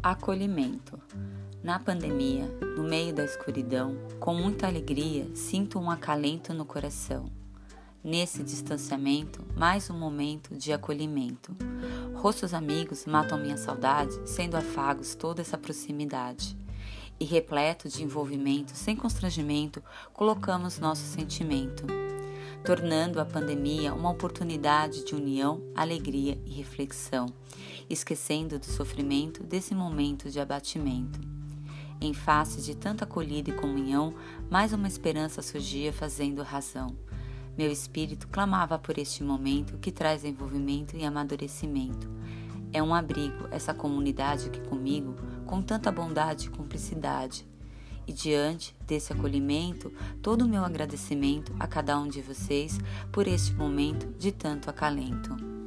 Acolhimento. Na pandemia, no meio da escuridão, com muita alegria, sinto um acalento no coração. Nesse distanciamento, mais um momento de acolhimento. Rostos amigos matam minha saudade, sendo afagos toda essa proximidade. E repleto de envolvimento, sem constrangimento, colocamos nosso sentimento tornando a pandemia uma oportunidade de união, alegria e reflexão, esquecendo do sofrimento desse momento de abatimento. Em face de tanta acolhida e comunhão, mais uma esperança surgia fazendo razão. Meu espírito clamava por este momento que traz envolvimento e amadurecimento. É um abrigo essa comunidade que comigo, com tanta bondade e cumplicidade, e diante desse acolhimento, todo o meu agradecimento a cada um de vocês por este momento de tanto acalento.